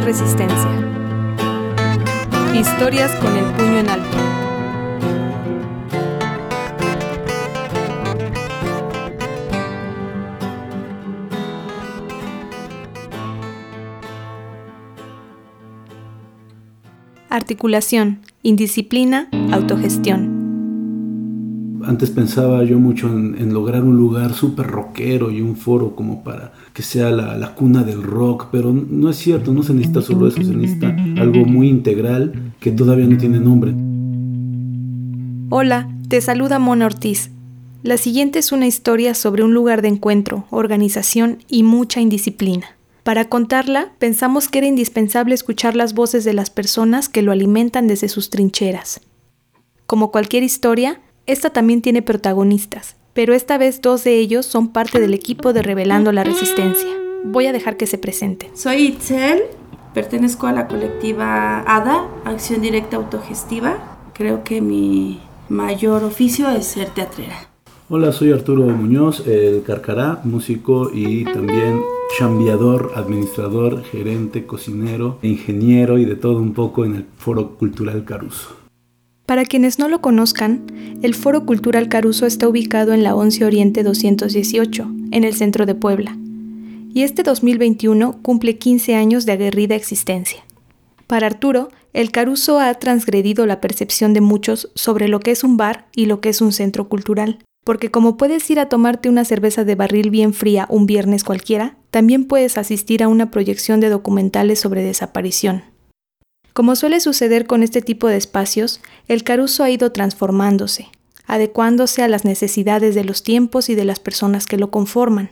Resistencia. Historias con el puño en alto. Articulación, indisciplina, autogestión. Antes pensaba yo mucho en, lograr un lugar súper rockero y un foro como para que sea la, cuna del rock, pero no es cierto, no se necesita solo eso, se necesita algo muy integral que todavía no tiene nombre. Hola, te saluda Mona Ortiz. La siguiente es una historia sobre un lugar de encuentro, organización y mucha indisciplina. Para contarla, pensamos que era indispensable escuchar las voces de las personas que lo alimentan desde sus trincheras. Como cualquier historia, esta también tiene protagonistas, pero esta vez dos de ellos son parte del equipo de Revelando la Resistencia. Voy a dejar que se presenten. Soy Itzel, pertenezco a la colectiva ADA, Acción Directa Autogestiva. Creo que mi mayor oficio es ser teatrera. Hola, soy Arturo Muñoz, el Carcará, músico y también chambiador, administrador, gerente, cocinero, ingeniero y de todo un poco en el Foro Cultural Caruso. Para quienes no lo conozcan, el Foro Cultural Caruso está ubicado en la 11 Oriente 218, en el centro de Puebla, y este 2021 cumple 15 años de aguerrida existencia. Para Arturo, el Caruso ha transgredido la percepción de muchos sobre lo que es un bar y lo que es un centro cultural, porque como puedes ir a tomarte una cerveza de barril bien fría un viernes cualquiera, también puedes asistir a una proyección de documentales sobre desaparición, como suele suceder con este tipo de espacios, el Caruso ha ido transformándose, adecuándose a las necesidades de los tiempos y de las personas que lo conforman.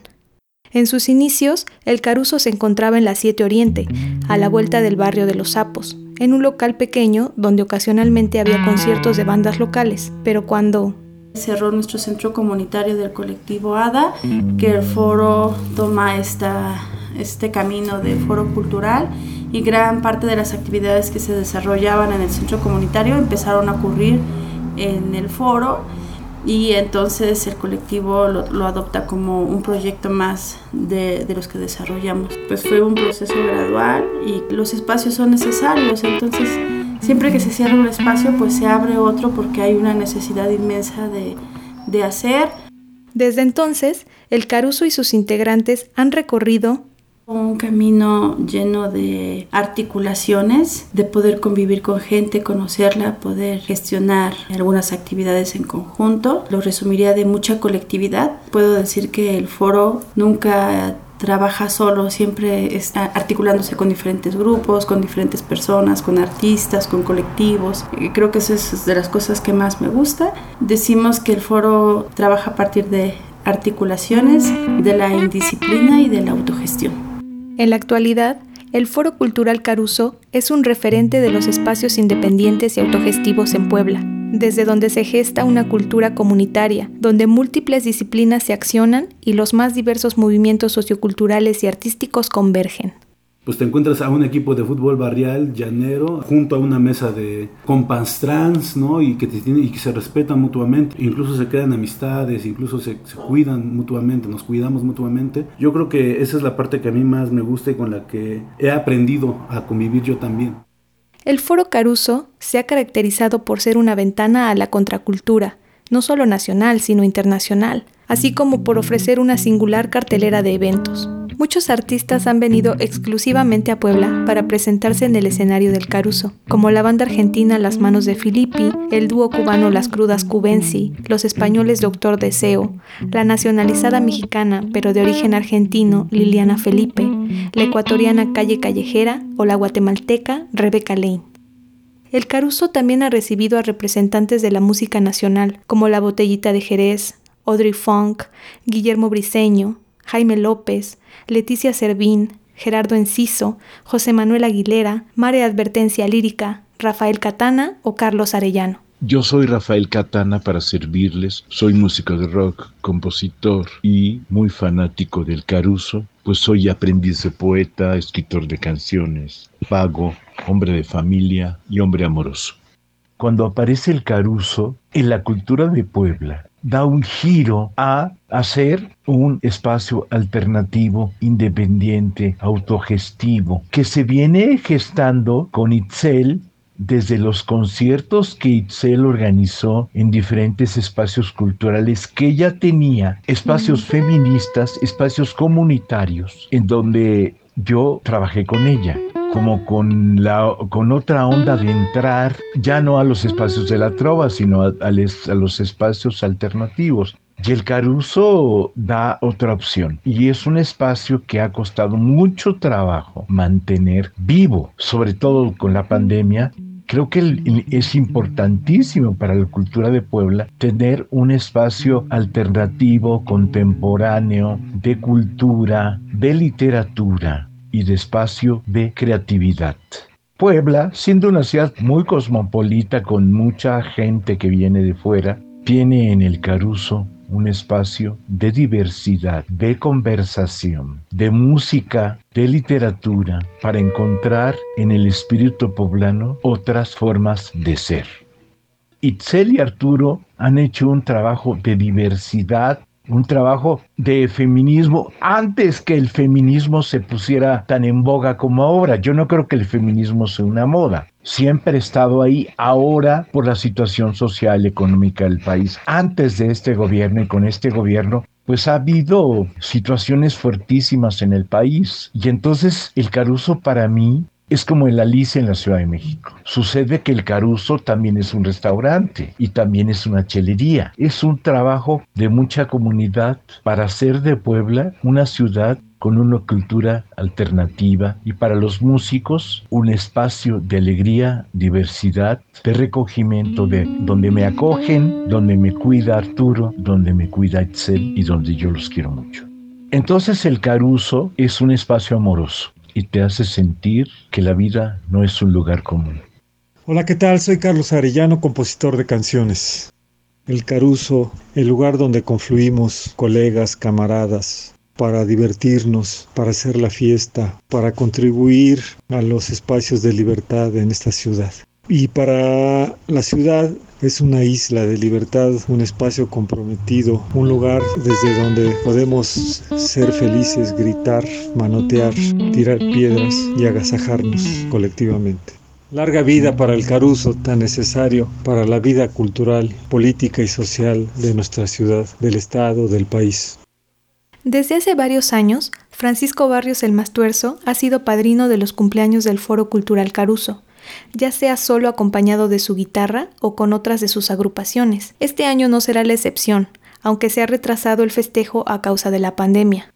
En sus inicios, el Caruso se encontraba en la 7 Oriente, a la vuelta del barrio de los Sapos, en un local pequeño donde ocasionalmente había conciertos de bandas locales, pero cuando cerró nuestro centro comunitario del colectivo ADA, que el foro toma este camino de foro cultural y gran parte de las actividades que se desarrollaban en el centro comunitario empezaron a ocurrir en el foro y entonces el colectivo lo, adopta como un proyecto más de, de, los que desarrollamos. Pues fue un proceso gradual y los espacios son necesarios, entonces siempre que se cierra un espacio pues se abre otro porque hay una necesidad inmensa de, de hacer. Desde entonces, el Caruso y sus integrantes han recorrido un camino lleno de articulaciones, de poder convivir con gente, conocerla, poder gestionar algunas actividades en conjunto. Lo resumiría de mucha colectividad. Puedo decir que el foro nunca trabaja solo, siempre está articulándose con diferentes grupos, con diferentes personas, con artistas, con colectivos. Creo que eso es de las cosas que más me gusta. Decimos que el foro trabaja a partir de articulaciones, de la indisciplina y de la autogestión. En la actualidad, el Foro Cultural Caruso es un referente de los espacios independientes y autogestivos en Puebla, desde donde se gesta una cultura comunitaria, donde múltiples disciplinas se accionan y los más diversos movimientos socioculturales y artísticos convergen pues te encuentras a un equipo de fútbol barrial llanero junto a una mesa de compas trans, ¿no? Y que, se respetan mutuamente, incluso se crean amistades, incluso se, se, cuidan mutuamente, nos cuidamos mutuamente. Yo creo que esa es la parte que a mí más me gusta y con la que he aprendido a convivir yo también. El Foro Caruso se ha caracterizado por ser una ventana a la contracultura, no solo nacional, sino internacional, así como por ofrecer una singular cartelera de eventos. Muchos artistas han venido exclusivamente a Puebla para presentarse en el escenario del Caruso, como la banda argentina Las Manos de Filippi, el dúo cubano Las Crudas Cubensi, los españoles Doctor Deseo, la nacionalizada mexicana pero de origen argentino Liliana Felipe, la ecuatoriana Calle Callejera o la guatemalteca Rebeca Lane. El Caruso también ha recibido a representantes de la música nacional, como La Botellita de Jerez, Audrey Funk, Guillermo Briceño, Jaime López, Leticia Servín, Gerardo Enciso, José Manuel Aguilera, Mare Advertencia Lírica, Rafael Catana o Carlos Arellano. Yo soy Rafael Catana para servirles, soy músico de rock, compositor y muy fanático del Caruso, pues soy aprendiz de poeta, escritor de canciones, vago, hombre de familia y hombre amoroso. cuando aparece el caruso en la cultura de Puebla, da un giro a hacer un espacio alternativo, independiente, autogestivo, que se viene gestando con Itzel desde los conciertos que Itzel organizó en diferentes espacios culturales, que ella tenía espacios feministas, espacios comunitarios, en donde yo trabajé con ella como con, la, con otra onda de entrar ya no a los espacios de la trova, sino a, a los espacios alternativos. Y el Caruso da otra opción. Y es un espacio que ha costado mucho trabajo mantener vivo, sobre todo con la pandemia, creo que es importantísimo para la cultura de Puebla tener un espacio alternativo, contemporáneo, de cultura, de literatura y de espacio de creatividad. Puebla, siendo una ciudad muy cosmopolita con mucha gente que viene de fuera, tiene en el Caruso un espacio de diversidad, de conversación, de música, de literatura, para encontrar en el espíritu poblano otras formas de ser. Itzel y Arturo han hecho un trabajo de diversidad un trabajo de feminismo antes que el feminismo se pusiera tan en boga como ahora. Yo no creo que el feminismo sea una moda. Siempre ha estado ahí ahora por la situación social económica del país. Antes de este gobierno y con este gobierno pues ha habido situaciones fuertísimas en el país. Y entonces el Caruso para mí es como el Alice en la Ciudad de México. Sucede que el Caruso también es un restaurante y también es una chelería. Es un trabajo de mucha comunidad para hacer de Puebla una ciudad con una cultura alternativa y para los músicos un espacio de alegría, diversidad, de recogimiento, de donde me acogen, donde me cuida Arturo, donde me cuida Itzel y donde yo los quiero mucho. Entonces el Caruso es un espacio amoroso y te hace sentir que la vida no es un lugar común. Hola, ¿qué tal? Soy Carlos Arellano, compositor de canciones. El Caruso, el lugar donde confluimos colegas, camaradas, para divertirnos, para hacer la fiesta, para contribuir a los espacios de libertad en esta ciudad. Y para la ciudad es una isla de libertad, un espacio comprometido, un lugar desde donde podemos ser felices, gritar, manotear, tirar piedras y agasajarnos colectivamente. Larga vida para el Caruso, tan necesario para la vida cultural, política y social de nuestra ciudad, del Estado, del país. Desde hace varios años, Francisco Barrios el Mastuerzo ha sido padrino de los cumpleaños del Foro Cultural Caruso, ya sea solo acompañado de su guitarra o con otras de sus agrupaciones. Este año no será la excepción, aunque se ha retrasado el festejo a causa de la pandemia.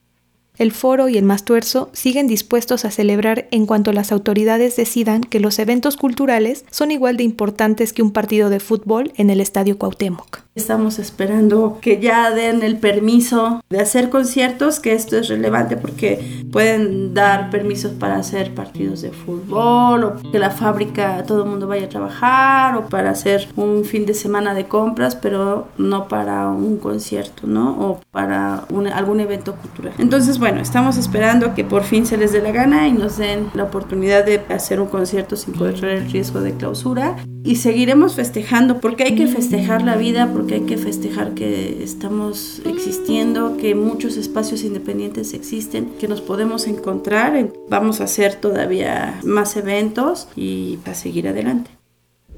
El foro y el Mastuerzo siguen dispuestos a celebrar en cuanto las autoridades decidan que los eventos culturales son igual de importantes que un partido de fútbol en el Estadio Cuauhtémoc. Estamos esperando que ya den el permiso de hacer conciertos, que esto es relevante porque pueden dar permisos para hacer partidos de fútbol o que la fábrica todo el mundo vaya a trabajar o para hacer un fin de semana de compras, pero no para un concierto, ¿no? O para algún evento cultural. Entonces, bueno, estamos esperando que por fin se les dé la gana y nos den la oportunidad de hacer un concierto sin correr el riesgo de clausura y seguiremos festejando porque hay que festejar la vida porque hay que festejar que estamos existiendo, que muchos espacios independientes existen, que nos podemos encontrar. Vamos a hacer todavía más eventos y a seguir adelante.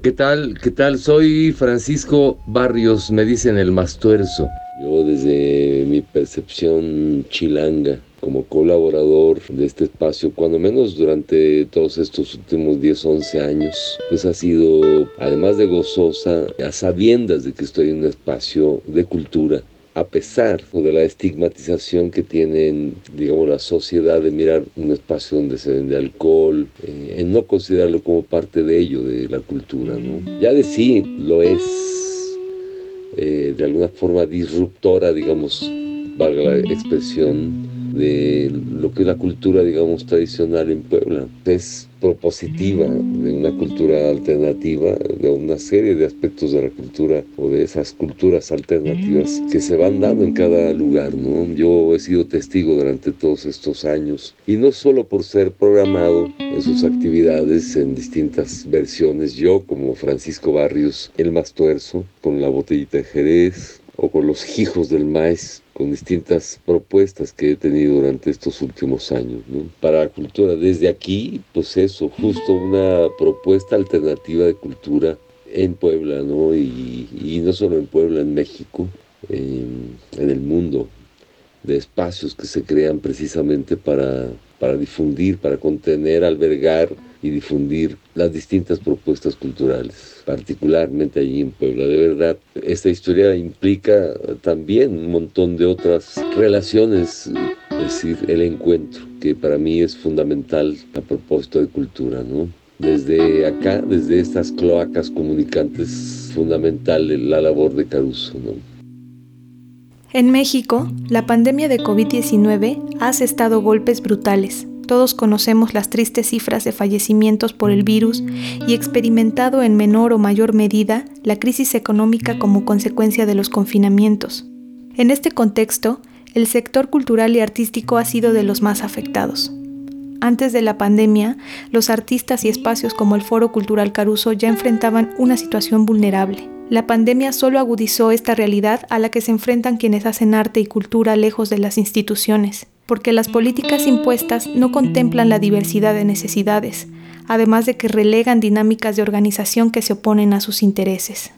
¿Qué tal? ¿Qué tal? Soy Francisco Barrios, me dicen el Mastuerzo. Yo desde mi percepción chilanga como colaborador de este espacio, cuando menos durante todos estos últimos 10, 11 años, pues ha sido, además de gozosa, a sabiendas de que estoy en un espacio de cultura, a pesar de la estigmatización que tienen, digamos, la sociedad de mirar un espacio donde se vende alcohol, eh, en no considerarlo como parte de ello, de la cultura, ¿no? Ya de sí lo es eh, de alguna forma disruptora, digamos, valga la expresión, de lo que es la cultura, digamos, tradicional en Puebla. Es propositiva de una cultura alternativa, de una serie de aspectos de la cultura o de esas culturas alternativas que se van dando en cada lugar, ¿no? Yo he sido testigo durante todos estos años y no solo por ser programado en sus actividades en distintas versiones, yo como Francisco Barrios, el más tuerzo, con la botellita de Jerez o con los hijos del maíz, con distintas propuestas que he tenido durante estos últimos años. Para la cultura, desde aquí, pues eso, justo una propuesta alternativa de cultura en Puebla, ¿no? Y, no solo en Puebla, en México, en, el mundo, de espacios que se crean precisamente para, para difundir, para contener, albergar y difundir las distintas propuestas culturales, particularmente allí en Puebla. De verdad, esta historia implica también un montón de otras relaciones, es decir, el encuentro, que para mí es fundamental a propósito de cultura, ¿no? Desde acá, desde estas cloacas comunicantes, fundamental la labor de Caruso, ¿no? En México, la pandemia de COVID-19 ha asestado golpes brutales todos conocemos las tristes cifras de fallecimientos por el virus y experimentado en menor o mayor medida la crisis económica como consecuencia de los confinamientos. En este contexto, el sector cultural y artístico ha sido de los más afectados. Antes de la pandemia, los artistas y espacios como el Foro Cultural Caruso ya enfrentaban una situación vulnerable. La pandemia solo agudizó esta realidad a la que se enfrentan quienes hacen arte y cultura lejos de las instituciones porque las políticas impuestas no contemplan la diversidad de necesidades, además de que relegan dinámicas de organización que se oponen a sus intereses.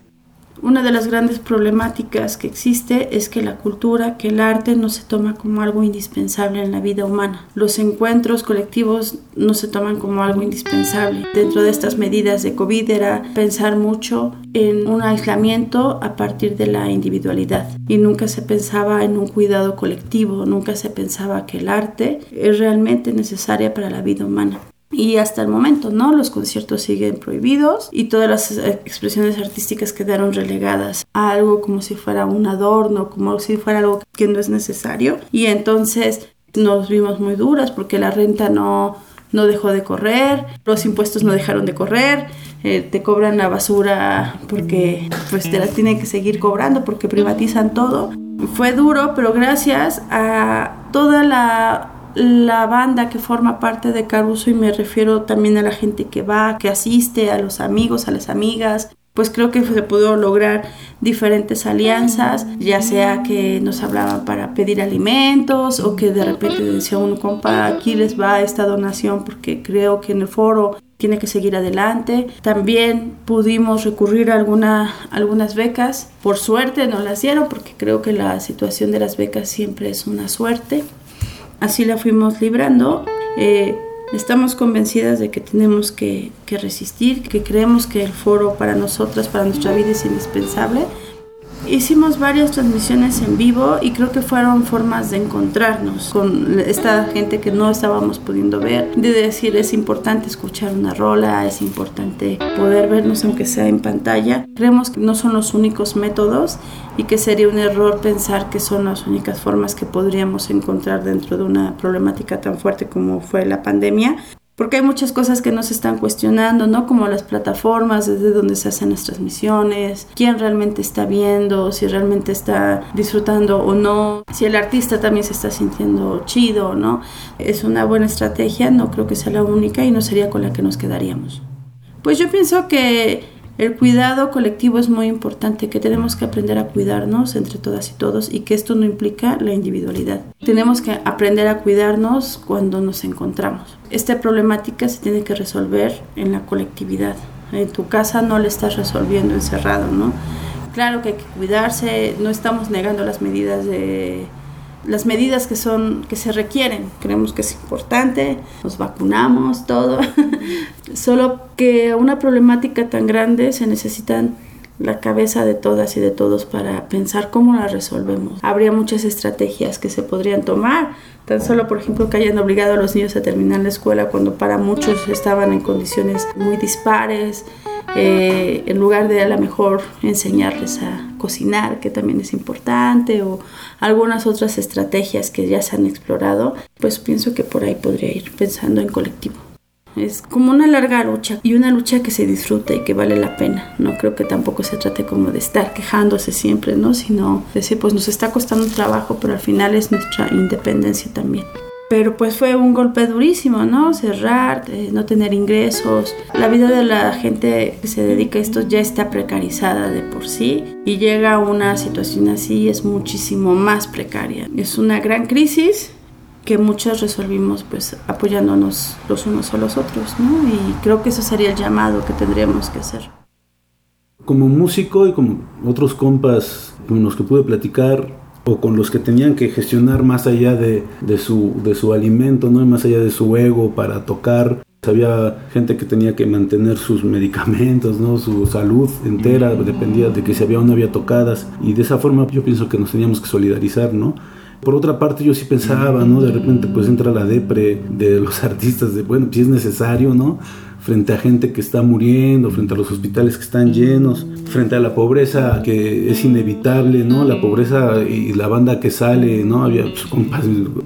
Una de las grandes problemáticas que existe es que la cultura, que el arte no se toma como algo indispensable en la vida humana. Los encuentros colectivos no se toman como algo indispensable. Dentro de estas medidas de COVID era pensar mucho en un aislamiento a partir de la individualidad y nunca se pensaba en un cuidado colectivo, nunca se pensaba que el arte es realmente necesaria para la vida humana. Y hasta el momento, ¿no? Los conciertos siguen prohibidos y todas las expresiones artísticas quedaron relegadas a algo como si fuera un adorno, como si fuera algo que no es necesario. Y entonces nos vimos muy duras porque la renta no, no dejó de correr, los impuestos no dejaron de correr, eh, te cobran la basura porque pues te la tienen que seguir cobrando porque privatizan todo. Fue duro, pero gracias a toda la la banda que forma parte de Caruso y me refiero también a la gente que va, que asiste, a los amigos, a las amigas, pues creo que se pudo lograr diferentes alianzas, ya sea que nos hablaban para pedir alimentos o que de repente decía un compa, aquí les va esta donación porque creo que en el foro tiene que seguir adelante. También pudimos recurrir a alguna, algunas becas. Por suerte no las dieron porque creo que la situación de las becas siempre es una suerte así la fuimos librando. Eh, estamos convencidas de que tenemos que, que, resistir, que creemos que el foro para nosotras, para nuestra vida es indispensable Hicimos varias transmisiones en vivo y creo que fueron formas de encontrarnos con esta gente que no estábamos pudiendo ver, de decir es importante escuchar una rola, es importante poder vernos aunque sea en pantalla. Creemos que no son los únicos métodos y que sería un error pensar que son las únicas formas que podríamos encontrar dentro de una problemática tan fuerte como fue la pandemia porque hay muchas cosas que nos están cuestionando, ¿no? Como las plataformas, desde donde se hacen las transmisiones, quién realmente está viendo, si realmente está disfrutando o no, si el artista también se está sintiendo chido, ¿no? Es una buena estrategia, no creo que sea la única y no sería con la que nos quedaríamos. Pues yo pienso que el cuidado colectivo es muy importante, que tenemos que aprender a cuidarnos entre todas y todos y que esto no implica la individualidad. Tenemos que aprender a cuidarnos cuando nos encontramos. Esta problemática se tiene que resolver en la colectividad. En tu casa no le estás resolviendo encerrado, ¿no? Claro que hay que cuidarse, no estamos negando las medidas de las medidas que son que se requieren. Creemos que es importante, nos vacunamos, todo. Solo que una problemática tan grande se necesitan la cabeza de todas y de todos para pensar cómo la resolvemos. Habría muchas estrategias que se podrían tomar, tan solo por ejemplo que hayan obligado a los niños a terminar la escuela cuando para muchos estaban en condiciones muy dispares eh, en lugar de a lo mejor enseñarles a cocinar, que también es importante, o algunas otras estrategias que ya se han explorado, pues pienso que por ahí podría ir pensando en colectivo. Es como una larga lucha y una lucha que se disfruta y que vale la pena. No creo que tampoco se trate como de estar quejándose siempre, ¿no? Sino decir, pues nos está costando trabajo, pero al final es nuestra independencia también. Pero pues fue un golpe durísimo, ¿no? Cerrar, eh, no tener ingresos. La vida de la gente que se dedica a esto ya está precarizada de por sí y llega a una situación así es muchísimo más precaria. Es una gran crisis que muchos resolvimos pues apoyándonos los unos a los otros, ¿no? Y creo que eso sería el llamado que tendríamos que hacer. Como músico y como otros compas con los que pude platicar o con los que tenían que gestionar más allá de, de, su, de su alimento, ¿no? más allá de su ego para tocar, había gente que tenía que mantener sus medicamentos, ¿no? Su salud entera dependía de que si había o no había tocadas. Y de esa forma yo pienso que nos teníamos que solidarizar, ¿no? Por otra parte, yo sí pensaba, ¿no? De repente, pues entra la depre de los artistas, de bueno, si es necesario, ¿no? Frente a gente que está muriendo, frente a los hospitales que están llenos, frente a la pobreza que es inevitable, ¿no? La pobreza y la banda que sale, ¿no? Había pues, compas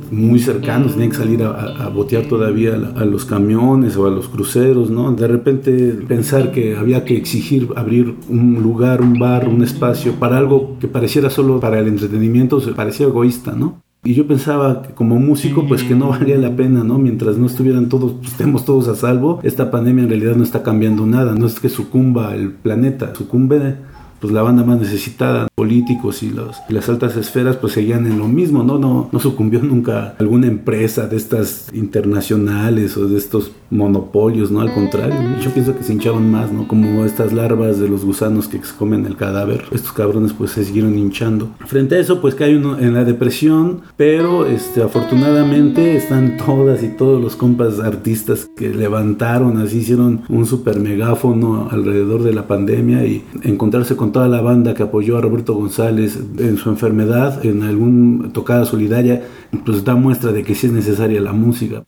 muy cercanos, tenían que salir a, botear todavía a, los camiones o a los cruceros, ¿no? De repente pensar que había que exigir abrir un lugar, un bar, un espacio para algo que pareciera solo para el entretenimiento, se parecía egoísta, ¿no? Y yo pensaba que como músico, pues que no valía la pena, ¿no? Mientras no estuvieran todos, pues, estemos todos a salvo, esta pandemia en realidad no está cambiando nada. No es que sucumba el planeta, sucumbe pues la banda más necesitada, políticos y, los, las altas esferas pues seguían en lo mismo, ¿no? No, no sucumbió nunca alguna empresa de estas internacionales o de estos monopolios, ¿no? Al contrario, yo pienso que se hinchaban más, ¿no? Como estas larvas de los gusanos que comen el cadáver. Estos cabrones pues se siguieron hinchando. Frente a eso pues cae uno en la depresión, pero este, afortunadamente están todas y todos los compas artistas que levantaron, así hicieron un super megáfono alrededor de la pandemia y encontrarse con toda la banda que apoyó a Roberto González en su enfermedad, en alguna tocada solidaria, pues da muestra de que sí es necesaria la música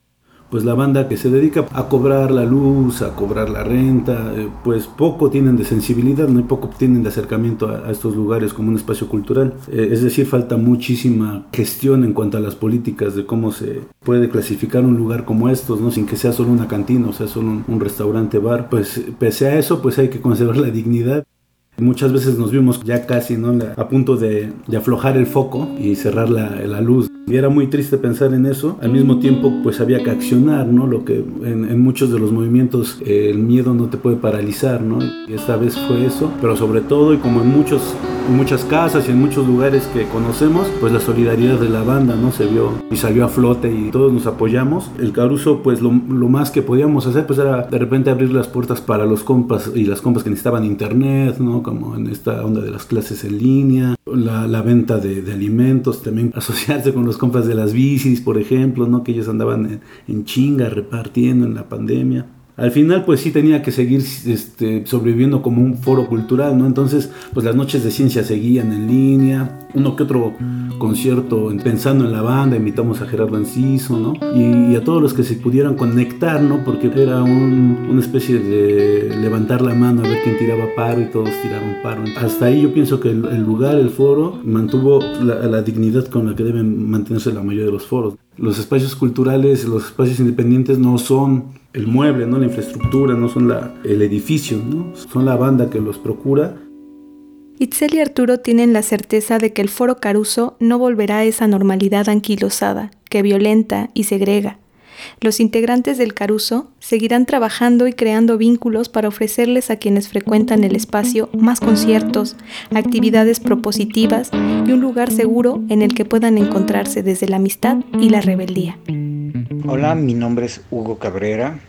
pues la banda que se dedica a cobrar la luz, a cobrar la renta, eh, pues poco tienen de sensibilidad, no poco tienen de acercamiento a, estos lugares como un espacio cultural. Eh, es decir, falta muchísima gestión en cuanto a las políticas de cómo se puede clasificar un lugar como estos, ¿no? sin que sea solo una cantina o sea solo un, restaurante bar. Pues pese a eso, pues hay que conservar la dignidad Muchas veces nos vimos ya casi a punto de, aflojar el foco y cerrar la, luz. Y era muy triste pensar en eso. Al mismo tiempo, pues había que accionar, ¿no? Lo que en, muchos de los movimientos el miedo no te puede paralizar, ¿no? Y esta vez fue eso. Pero sobre todo, y como en muchos muchas casas y en muchos lugares que conocemos, pues la solidaridad de la banda, ¿no? Se vio y salió a flote y todos nos apoyamos. El Caruso, pues lo, lo más que podíamos hacer, pues era de repente abrir las puertas para los compas y las compas que necesitaban internet, ¿no? Como en esta onda de las clases en línea, la, la venta de, de, alimentos, también asociarse con los compas de las bicis, por ejemplo, ¿no? Que ellos andaban en, en chinga repartiendo en la pandemia al final pues sí tenía que seguir este, sobreviviendo como un foro cultural, ¿no? Entonces pues las noches de ciencia seguían en línea, uno que otro concierto pensando en la banda, invitamos a Gerardo Enciso, ¿no? Y, a todos los que se pudieran conectar, ¿no? Porque era una especie de levantar la mano a ver quién tiraba paro y todos tiraron paro. Hasta ahí yo pienso que el, lugar, el foro, mantuvo la, la dignidad con la que deben mantenerse la mayoría de los foros. Los espacios culturales, los espacios independientes no son el mueble, ¿no? la infraestructura, no son el edificio, ¿no? son la banda que los procura. Itzel y Arturo tienen la certeza de que el foro Caruso no volverá a esa normalidad anquilosada, que violenta y segrega. Los integrantes del Caruso seguirán trabajando y creando vínculos para ofrecerles a quienes frecuentan el espacio más conciertos, actividades propositivas y un lugar seguro en el que puedan encontrarse desde la amistad y la rebeldía. Hola, mi nombre es Hugo Cabrera.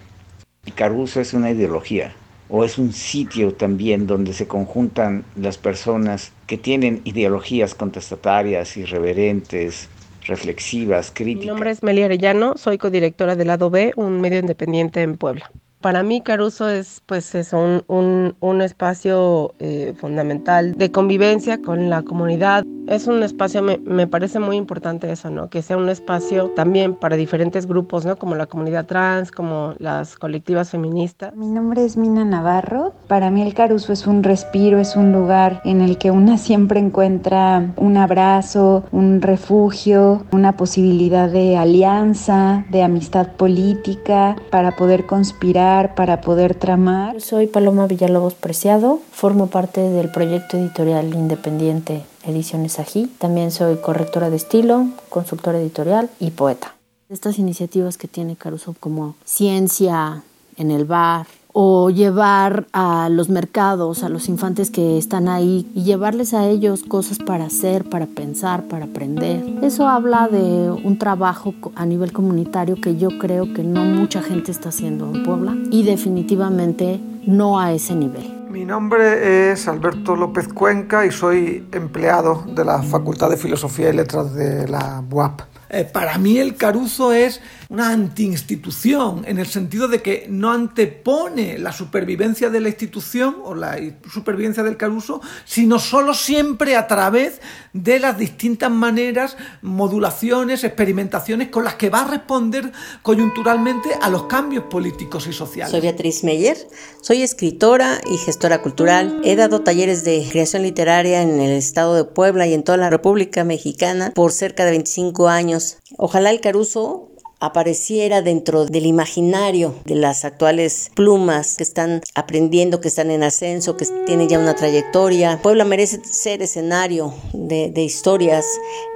Caruso es una ideología o es un sitio también donde se conjuntan las personas que tienen ideologías contestatarias, irreverentes, reflexivas, críticas. Mi nombre es Melia Arellano, soy codirectora del Lado B, un medio independiente en Puebla. Para mí Caruso es pues es un, un, espacio eh, fundamental de convivencia con la comunidad. es un espacio, me, me, parece muy importante eso, ¿no? Que sea un espacio también para diferentes grupos, ¿no? Como la comunidad trans, como las colectivas feministas. Mi nombre es Mina Navarro. Para mí el Caruso es un respiro, es un lugar en el que una siempre encuentra un abrazo, un refugio, una posibilidad de alianza, de amistad política, para poder conspirar, para poder tramar. Soy Paloma Villalobos Preciado, formo parte del proyecto editorial independiente Ediciones Ají. También soy correctora de estilo, consultora editorial y poeta. Estas iniciativas que tiene Caruso como ciencia en el bar o llevar a los mercados, a los infantes que están ahí y llevarles a ellos cosas para hacer, para pensar, para aprender. Eso habla de un trabajo a nivel comunitario que yo creo que no mucha gente está haciendo en Puebla y definitivamente no a ese nivel. Mi nombre es Alberto López Cuenca y soy empleado de la Facultad de Filosofía y Letras de la UAP. Eh, para mí el Caruso es una antiinstitución, en el sentido de que no antepone la supervivencia de la institución o la supervivencia del Caruso, sino solo siempre a través de las distintas maneras, modulaciones, experimentaciones con las que va a responder coyunturalmente a los cambios políticos y sociales. Soy Beatriz Meyer, soy escritora y gestora cultural. He dado talleres de creación literaria en el estado de Puebla y en toda la República Mexicana por cerca de 25 años. Ojalá el Caruso apareciera dentro del imaginario de las actuales plumas que están aprendiendo, que están en ascenso, que tienen ya una trayectoria. Puebla merece ser escenario de, historias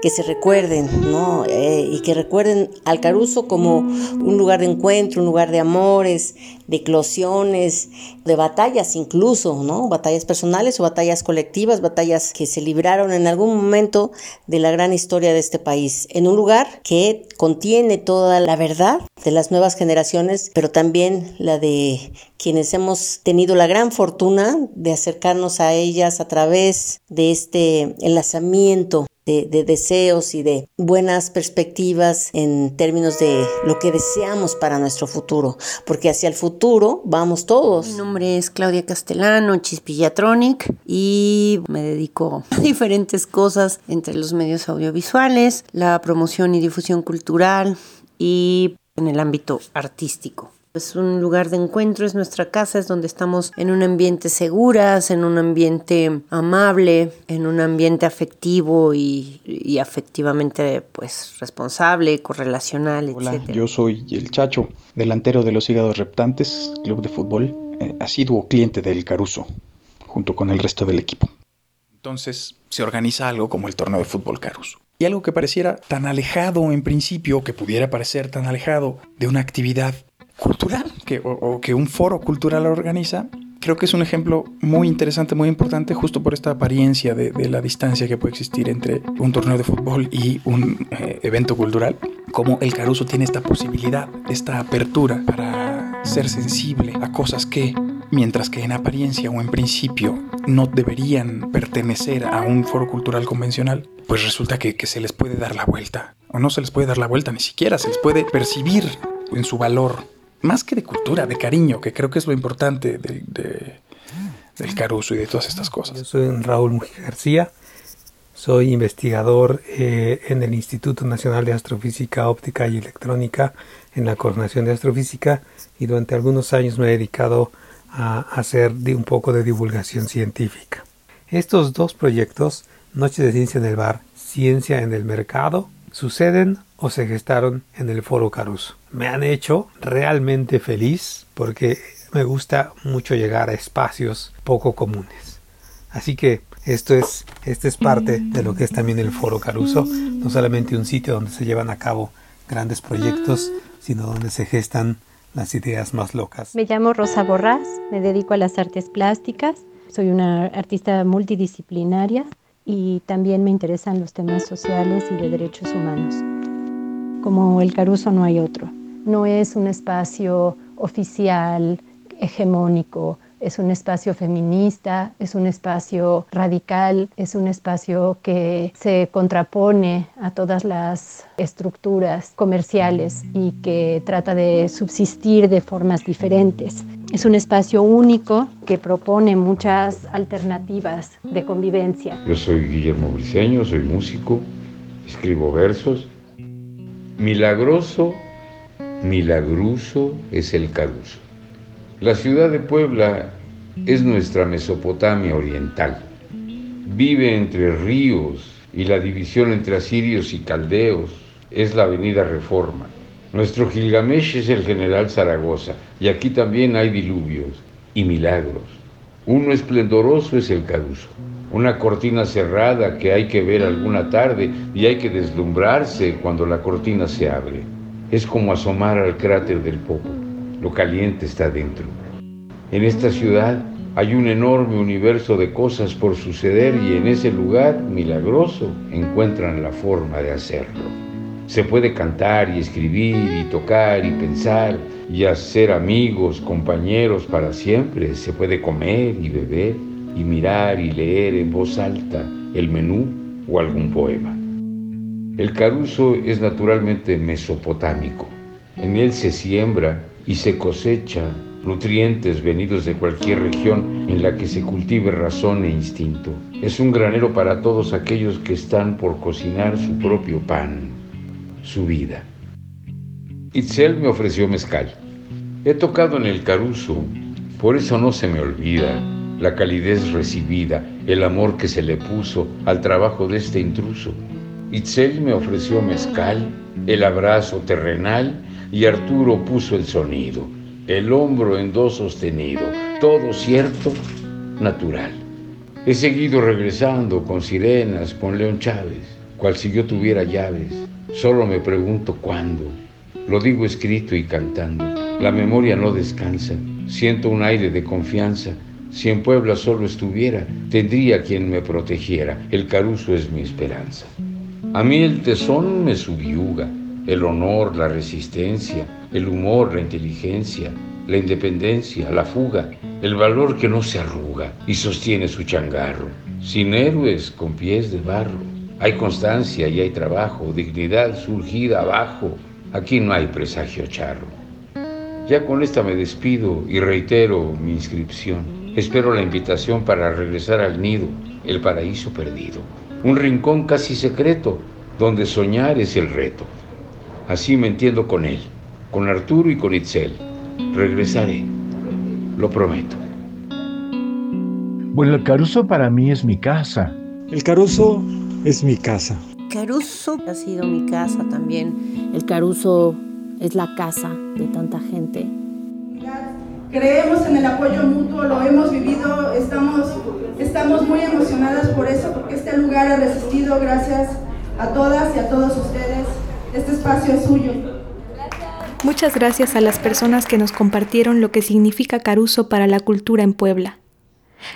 que se recuerden, ¿no? Eh, y que recuerden al Caruso como un lugar de encuentro, un lugar de amores, de eclosiones, de batallas incluso, ¿no? Batallas personales o batallas colectivas, batallas que se libraron en algún momento de la gran historia de este país, en un lugar que contiene toda la verdad de las nuevas generaciones, pero también la de quienes hemos tenido la gran fortuna de acercarnos a ellas a través de este enlazamiento de, deseos y de buenas perspectivas en términos de lo que deseamos para nuestro futuro, porque hacia el futuro vamos todos. Mi nombre es Claudia Castellano, Chispillatronic, y me dedico a diferentes cosas entre los medios audiovisuales, la promoción y difusión cultural, y en el ámbito artístico. Es un lugar de encuentro, es nuestra casa, es donde estamos en un ambiente seguras, en un ambiente amable, en un ambiente afectivo y, afectivamente pues responsable, correlacional, etc. Hola, yo soy el Chacho, delantero de los Hígados Reptantes, club de fútbol, eh, asiduo cliente del Caruso, junto con el resto del equipo. Entonces se organiza algo como el torneo de fútbol Caruso. Y algo que pareciera tan alejado en principio, que pudiera parecer tan alejado de una actividad cultural que, o, que un foro cultural organiza, creo que es un ejemplo muy interesante, muy importante, justo por esta apariencia de, la distancia que puede existir entre un torneo de fútbol y un eh, evento cultural. Como el Caruso tiene esta posibilidad, esta apertura para ser sensible a cosas que mientras que en apariencia o en principio no deberían pertenecer a un foro cultural convencional, pues resulta que, se les puede dar la vuelta. O no se les puede dar la vuelta, ni siquiera se les puede percibir en su valor. Más que de cultura, de cariño, que creo que es lo importante del Caruso y de todas estas cosas. Yo soy Raúl Mujica García, soy investigador eh, en el Instituto Nacional de Astrofísica Óptica y Electrónica en la Coordinación de Astrofísica y durante algunos años me he dedicado a hacer un poco de divulgación científica. Estos dos proyectos, Noche de Ciencia en el Bar, Ciencia en el Mercado, suceden o se gestaron en el Foro Caruso. Me han hecho realmente feliz porque me gusta mucho llegar a espacios poco comunes. Así que esto es, este es parte de lo que es también el Foro Caruso, no solamente un sitio donde se llevan a cabo grandes proyectos, sino donde se gestan las ideas más locas. Me llamo Rosa Borrás, me dedico a las artes plásticas, soy una artista multidisciplinaria y también me interesan los temas sociales y de derechos humanos. Como el Caruso no hay otro. No es un espacio oficial, hegemónico, es un espacio feminista, es un espacio radical, es un espacio que se contrapone a todas las estructuras comerciales y que trata de subsistir de formas diferentes. Es un espacio único que propone muchas alternativas de convivencia. Yo soy Guillermo Briceño, soy músico, escribo versos. Milagroso, milagruso es el Caruso. La ciudad de Puebla es nuestra Mesopotamia oriental. Vive entre ríos y la división entre asirios y caldeos es la avenida Reforma. Nuestro Gilgamesh es el general Zaragoza y aquí también hay diluvios y milagros. Uno esplendoroso es el Caruso, una cortina cerrada que hay que ver alguna tarde y hay que deslumbrarse cuando la cortina se abre. Es como asomar al cráter del Popo lo caliente está dentro. En esta ciudad hay un enorme universo de cosas por suceder y en ese lugar milagroso encuentran la forma de hacerlo. Se puede cantar y escribir y tocar y pensar y hacer amigos, compañeros para siempre. Se puede comer y beber y mirar y leer en voz alta el menú o algún poema. El caruso es naturalmente mesopotámico. En él se siembra y se cosecha nutrientes venidos de cualquier región en la que se cultive razón e instinto. Es un granero para todos aquellos que están por cocinar su propio pan, su vida. Itzel me ofreció mezcal. He tocado en el caruso, por eso no se me olvida la calidez recibida, el amor que se le puso al trabajo de este intruso. Itzel me ofreció mezcal, el abrazo terrenal y Arturo puso el sonido, el hombro en dos sostenido, todo cierto, natural. He seguido regresando con sirenas, con León Chávez, cual si yo tuviera llaves. Solo me pregunto cuándo. Lo digo escrito y cantando. La memoria no descansa. Siento un aire de confianza. Si en Puebla solo estuviera, tendría quien me protegiera. El caruso es mi esperanza. A mí el tesón me subyuga el honor, la resistencia, el humor, la inteligencia, la independencia, la fuga, el valor que no se arruga y sostiene su changarro. Sin héroes con pies de barro, hay constancia y hay trabajo, dignidad surgida abajo. Aquí no hay presagio charro. Ya con esta me despido y reitero mi inscripción. Espero la invitación para regresar al nido, el paraíso perdido. Un rincón casi secreto, donde soñar es el reto. Así me entiendo con él, con Arturo y con Itzel. Regresaré, lo prometo. Bueno, el Caruso para mí es mi casa. El Caruso es mi casa. Caruso ha sido mi casa también. El Caruso es la casa de tanta gente. Creemos en el apoyo mutuo, lo hemos vivido, estamos, estamos muy emocionadas por eso, porque este lugar ha resistido gracias a todas y a todos ustedes. Este espacio es suyo. Muchas gracias a las personas que nos compartieron lo que significa Caruso para la cultura en Puebla.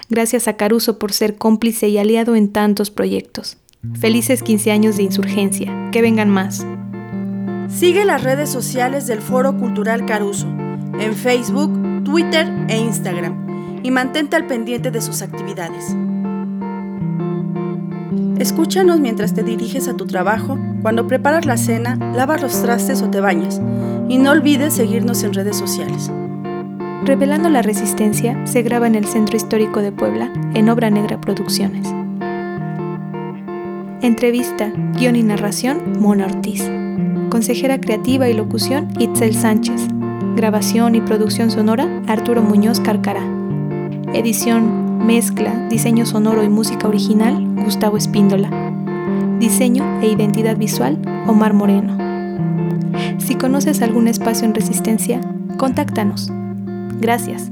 Gracias a Caruso por ser cómplice y aliado en tantos proyectos. Felices 15 años de insurgencia. Que vengan más. Sigue las redes sociales del Foro Cultural Caruso en Facebook, Twitter e Instagram y mantente al pendiente de sus actividades. Escúchanos mientras te diriges a tu trabajo, cuando preparas la cena, lavas los trastes o te bañas. Y no olvides seguirnos en redes sociales. Revelando la Resistencia se graba en el Centro Histórico de Puebla, en Obra Negra Producciones. Entrevista, guion y narración, Mona Ortiz. Consejera creativa y locución, Itzel Sánchez. Grabación y producción sonora, Arturo Muñoz Carcará. Edición, Mezcla, diseño sonoro y música original, Gustavo Espíndola. Diseño e identidad visual, Omar Moreno. Si conoces algún espacio en resistencia, contáctanos. Gracias.